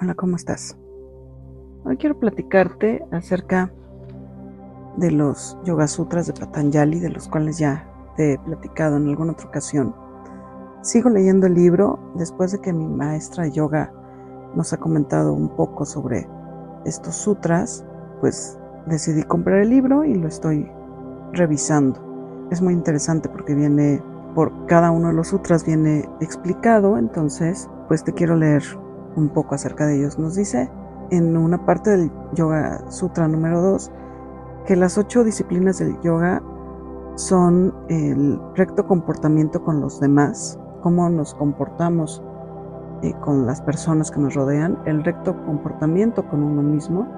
Hola, ¿cómo estás? Hoy quiero platicarte acerca de los Yoga Sutras de Patanjali, de los cuales ya te he platicado en alguna otra ocasión. Sigo leyendo el libro después de que mi maestra yoga nos ha comentado un poco sobre estos sutras, pues decidí comprar el libro y lo estoy revisando. Es muy interesante porque viene por cada uno de los sutras viene explicado, entonces pues te quiero leer un poco acerca de ellos. Nos dice en una parte del Yoga Sutra número 2 que las ocho disciplinas del yoga son el recto comportamiento con los demás, cómo nos comportamos eh, con las personas que nos rodean, el recto comportamiento con uno mismo,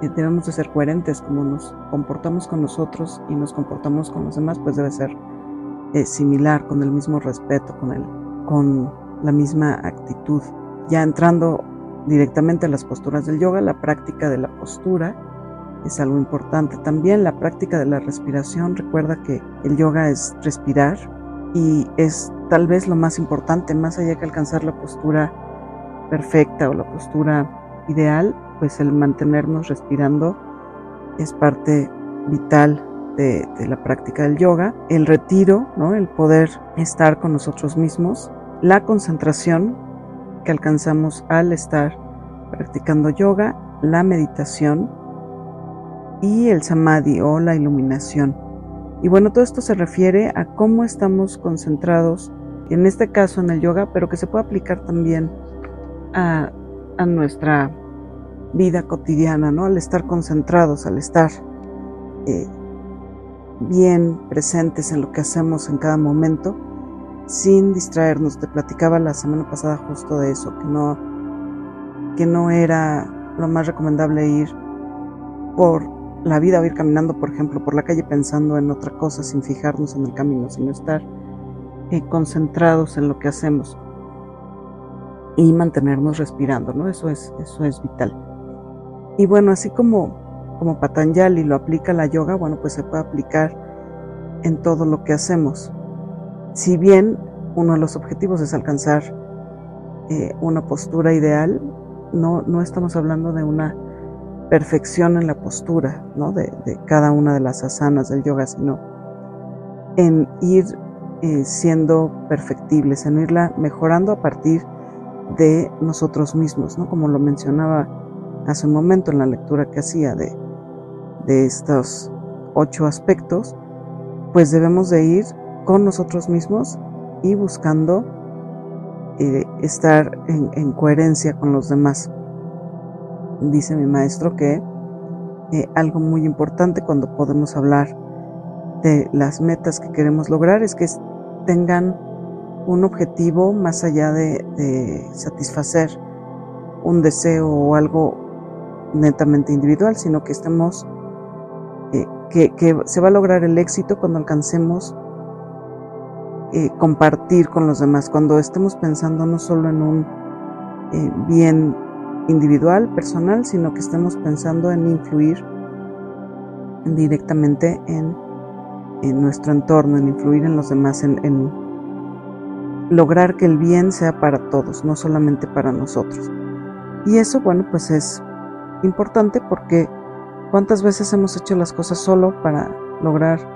eh, debemos de ser coherentes, como nos comportamos con nosotros y nos comportamos con los demás, pues debe ser eh, similar, con el mismo respeto, con, el, con la misma actitud. Ya entrando directamente a las posturas del yoga, la práctica de la postura es algo importante. También la práctica de la respiración. Recuerda que el yoga es respirar y es tal vez lo más importante, más allá que alcanzar la postura perfecta o la postura ideal, pues el mantenernos respirando es parte vital de, de, la práctica del yoga, el retiro, ¿no? el poder estar con nosotros mismos, la concentración, que alcanzamos al estar practicando yoga, la meditación y el samadhi o la iluminación. Y bueno, todo esto se refiere a cómo estamos concentrados, en este caso en el yoga, pero que se puede aplicar también a, nuestra vida cotidiana, ¿no? Al estar concentrados, al estar eh, bien presentes en lo que hacemos en cada momento sin distraernos. Te platicaba la semana pasada justo de eso, que no, que no era lo más recomendable ir por la vida o ir caminando, por ejemplo, por la calle pensando en otra cosa sin fijarnos en el camino, sino estar eh, concentrados en lo que hacemos y mantenernos respirando, ¿no? Eso es, eso es vital. Y bueno, así como, como Patanjali lo aplica la yoga, bueno, pues se puede aplicar en todo lo que hacemos. Si bien uno de los objetivos es alcanzar eh, una postura ideal, no, no estamos hablando de una perfección en la postura ¿no? de, cada una de las asanas del yoga, sino en ir eh, siendo perfectibles, en irla mejorando a partir de nosotros mismos, ¿no? como lo mencionaba hace un momento en la lectura que hacía de, de estos ocho aspectos, pues debemos de ir con nosotros mismos y buscando eh, estar en, coherencia con los demás. Dice mi maestro que eh, algo muy importante cuando podemos hablar de las metas que queremos lograr es que tengan un objetivo más allá de, satisfacer un deseo o algo netamente individual, sino que estemos, eh, que, que se va a lograr el éxito cuando alcancemos eh, compartir con los demás, cuando estemos pensando no solo en un eh, bien individual, personal, sino que estemos pensando en influir directamente en, nuestro entorno, en influir en los demás, en, en lograr que el bien sea para todos, no solamente para nosotros. Y eso, bueno, pues es importante porque cuántas veces hemos hecho las cosas solo para lograr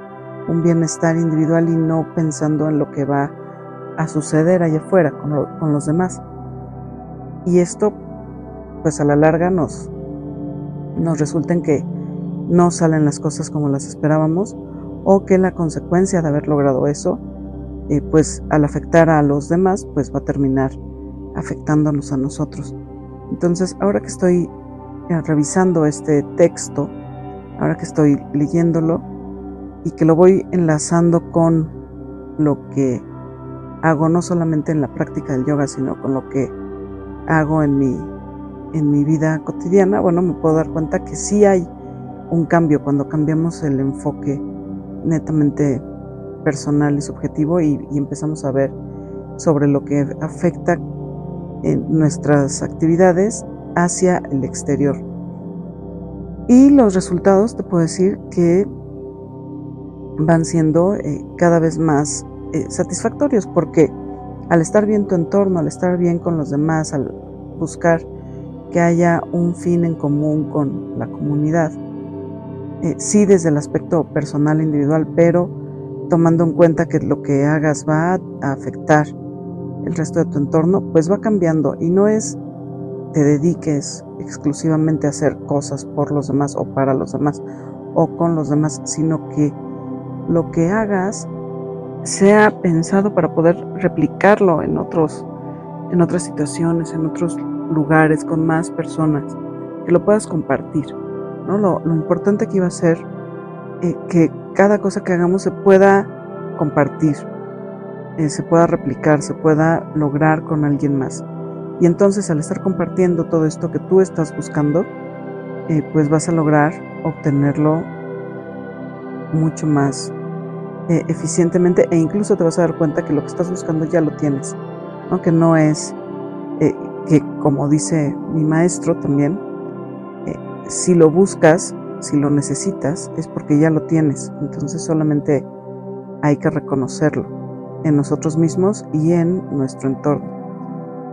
un bienestar individual y no pensando en lo que va a suceder allá afuera con, los demás. Y esto, pues a la larga nos, nos resulta en que no salen las cosas como las esperábamos o que la consecuencia de haber logrado eso, eh, pues al afectar a los demás, pues va a terminar afectándonos a nosotros. Entonces, ahora que estoy eh, revisando este texto, ahora que estoy leyéndolo, y que lo voy enlazando con lo que hago no solamente en la práctica del yoga, sino con lo que hago en mi, en mi vida cotidiana, bueno, me puedo dar cuenta que sí hay un cambio cuando cambiamos el enfoque netamente personal y subjetivo y, empezamos a ver sobre lo que afecta en nuestras actividades hacia el exterior. Y los resultados, te puedo decir que van siendo eh, cada vez más eh, satisfactorios porque al estar bien tu entorno, al estar bien con los demás, al buscar que haya un fin en común con la comunidad. Eh, sí desde el aspecto personal individual, pero tomando en cuenta que lo que hagas va a afectar el resto de tu entorno, pues va cambiando y no es te dediques exclusivamente a hacer cosas por los demás o para los demás o con los demás, sino que lo que hagas sea pensado para poder replicarlo en otros en otras situaciones, en otros lugares, con más personas, que lo puedas compartir. ¿no? Lo, importante aquí va a ser eh, que cada cosa que hagamos se pueda compartir, eh, se pueda replicar, se pueda lograr con alguien más. Y entonces al estar compartiendo todo esto que tú estás buscando, eh, pues vas a lograr obtenerlo mucho más eficientemente e incluso te vas a dar cuenta que lo que estás buscando ya lo tienes que no es eh, que, como dice mi maestro también, eh, si lo buscas, si lo necesitas, es porque ya lo tienes. Entonces solamente hay que reconocerlo en nosotros mismos y en nuestro entorno.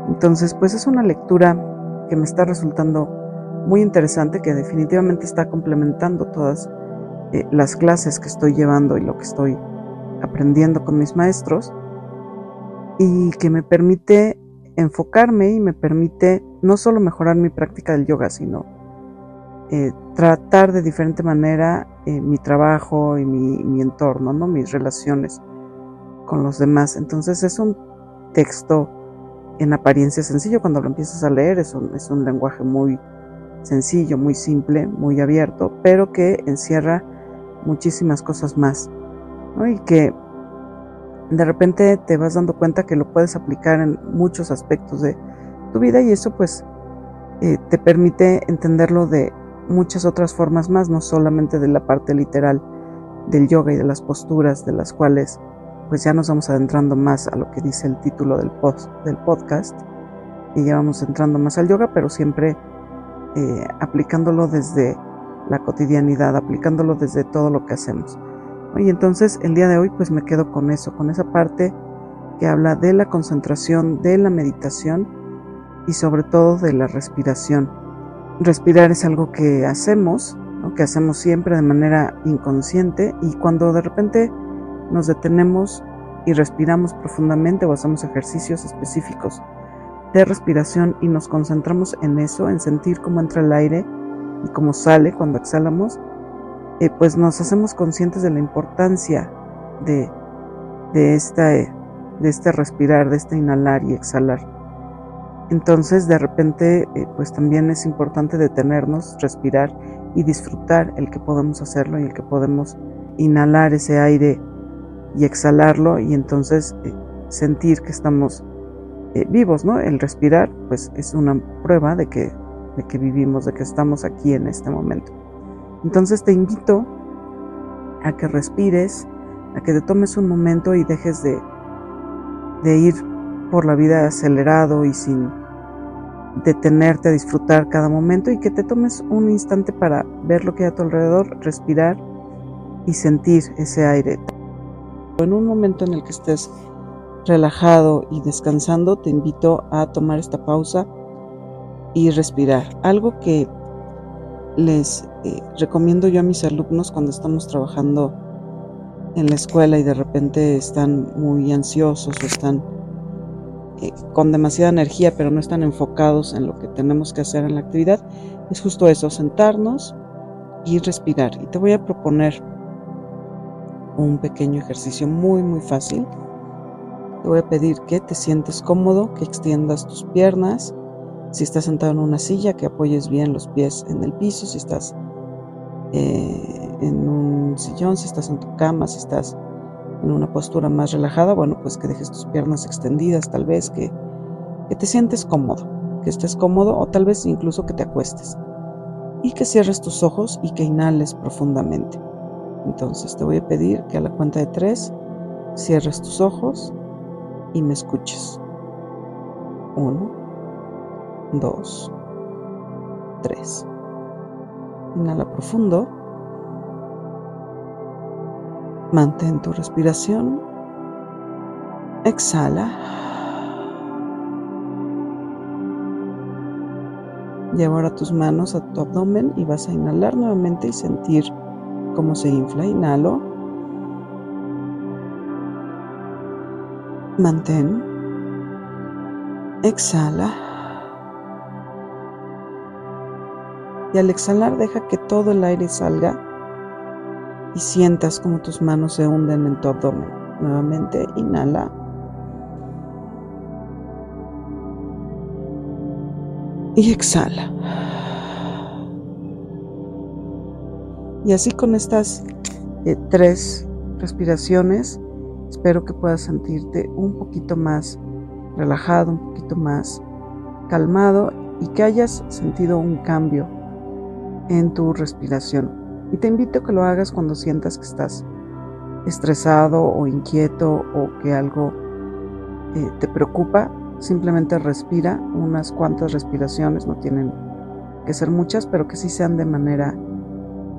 Entonces, pues es una lectura que me está resultando muy interesante, que definitivamente está complementando todas eh, las clases que estoy llevando y lo que estoy aprendiendo con mis maestros y que me permite enfocarme y me permite no solo mejorar mi práctica del yoga, sino eh, tratar de diferente manera eh, mi trabajo y mi, entorno, ¿no? mis relaciones con los demás. Entonces es un texto en apariencia sencillo, cuando lo empiezas a leer es un, es un lenguaje muy sencillo, muy simple, muy abierto, pero que encierra muchísimas cosas más y que de repente te vas dando cuenta que lo puedes aplicar en muchos aspectos de tu vida y eso pues eh, te permite entenderlo de muchas otras formas más, no solamente de la parte literal del yoga y de las posturas de las cuales pues ya nos vamos adentrando más a lo que dice el título del, post, del podcast y ya vamos entrando más al yoga, pero siempre eh, aplicándolo desde la cotidianidad, aplicándolo desde todo lo que hacemos. Y entonces el día de hoy pues me quedo con eso, con esa parte que habla de la concentración, de la meditación y sobre todo de la respiración. Respirar es algo que hacemos, que hacemos siempre de manera inconsciente y cuando de repente nos detenemos y respiramos profundamente o hacemos ejercicios específicos de respiración y nos concentramos en eso, en sentir cómo entra el aire y cómo sale cuando exhalamos, eh, pues nos hacemos conscientes de la importancia de, de, esta, de este respirar, de este inhalar y exhalar. Entonces de repente eh, pues también es importante detenernos, respirar y disfrutar el que podemos hacerlo y el que podemos inhalar ese aire y exhalarlo y entonces eh, sentir que estamos vivos, ¿no? El respirar pues es una prueba de que, de que vivimos, de que estamos aquí en este momento. Entonces te invito a que respires, a que te tomes un momento y dejes de, de ir por la vida acelerado y sin detenerte a disfrutar cada momento y que te tomes un instante para ver lo que hay a tu alrededor, respirar y sentir ese aire. En un momento en el que estés relajado y descansando, te invito a tomar esta pausa y respirar. Algo que les eh, recomiendo yo a mis alumnos cuando estamos trabajando en la escuela y de repente están muy ansiosos o están eh, con demasiada energía pero no están enfocados en lo que tenemos que hacer en la actividad, es justo eso, sentarnos y respirar. Y te voy a proponer un pequeño ejercicio muy muy fácil. Te voy a pedir que te sientes cómodo, que extiendas tus piernas, si estás sentado en una silla, que apoyes bien los pies en el piso. Si estás eh, en un sillón, si estás en tu cama, si estás en una postura más relajada, bueno, pues que dejes tus piernas extendidas, tal vez que, que te sientes cómodo, que estés cómodo o tal vez incluso que te acuestes. Y que cierres tus ojos y que inhales profundamente. Entonces te voy a pedir que a la cuenta de tres cierres tus ojos y me escuches. Uno, 2, 3. Inhala profundo. Mantén tu respiración. Exhala. Lleva ahora tus manos a tu abdomen y vas a inhalar nuevamente y sentir cómo se infla. Inhalo. Mantén. Exhala. Y al exhalar deja que todo el aire salga y sientas como tus manos se hunden en tu abdomen. Nuevamente inhala. Y exhala. Y así con estas eh, tres respiraciones, espero que puedas sentirte un poquito más relajado, un poquito más calmado y que hayas sentido un cambio en tu respiración. Y te invito a que lo hagas cuando sientas que estás estresado o inquieto o que algo eh, te preocupa. Simplemente respira unas cuantas respiraciones, no tienen que ser muchas, pero que sí sean de manera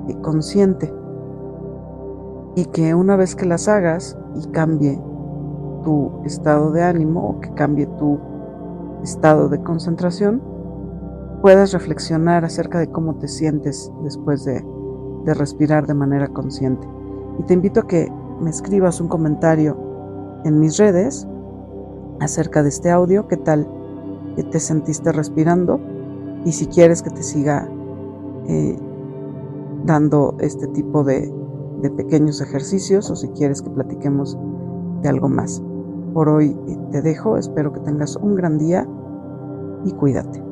eh, consciente. Y que una vez que las hagas y cambie tu estado de ánimo o que cambie tu estado de concentración, puedas reflexionar acerca de cómo te sientes después de, respirar de manera consciente. Y te invito a que me escribas un comentario en mis redes acerca de este audio, qué tal que te sentiste respirando y si quieres que te siga eh, dando este tipo de, de pequeños ejercicios o si quieres que platiquemos de algo más. Por hoy eh, te dejo, espero que tengas un gran día y cuídate.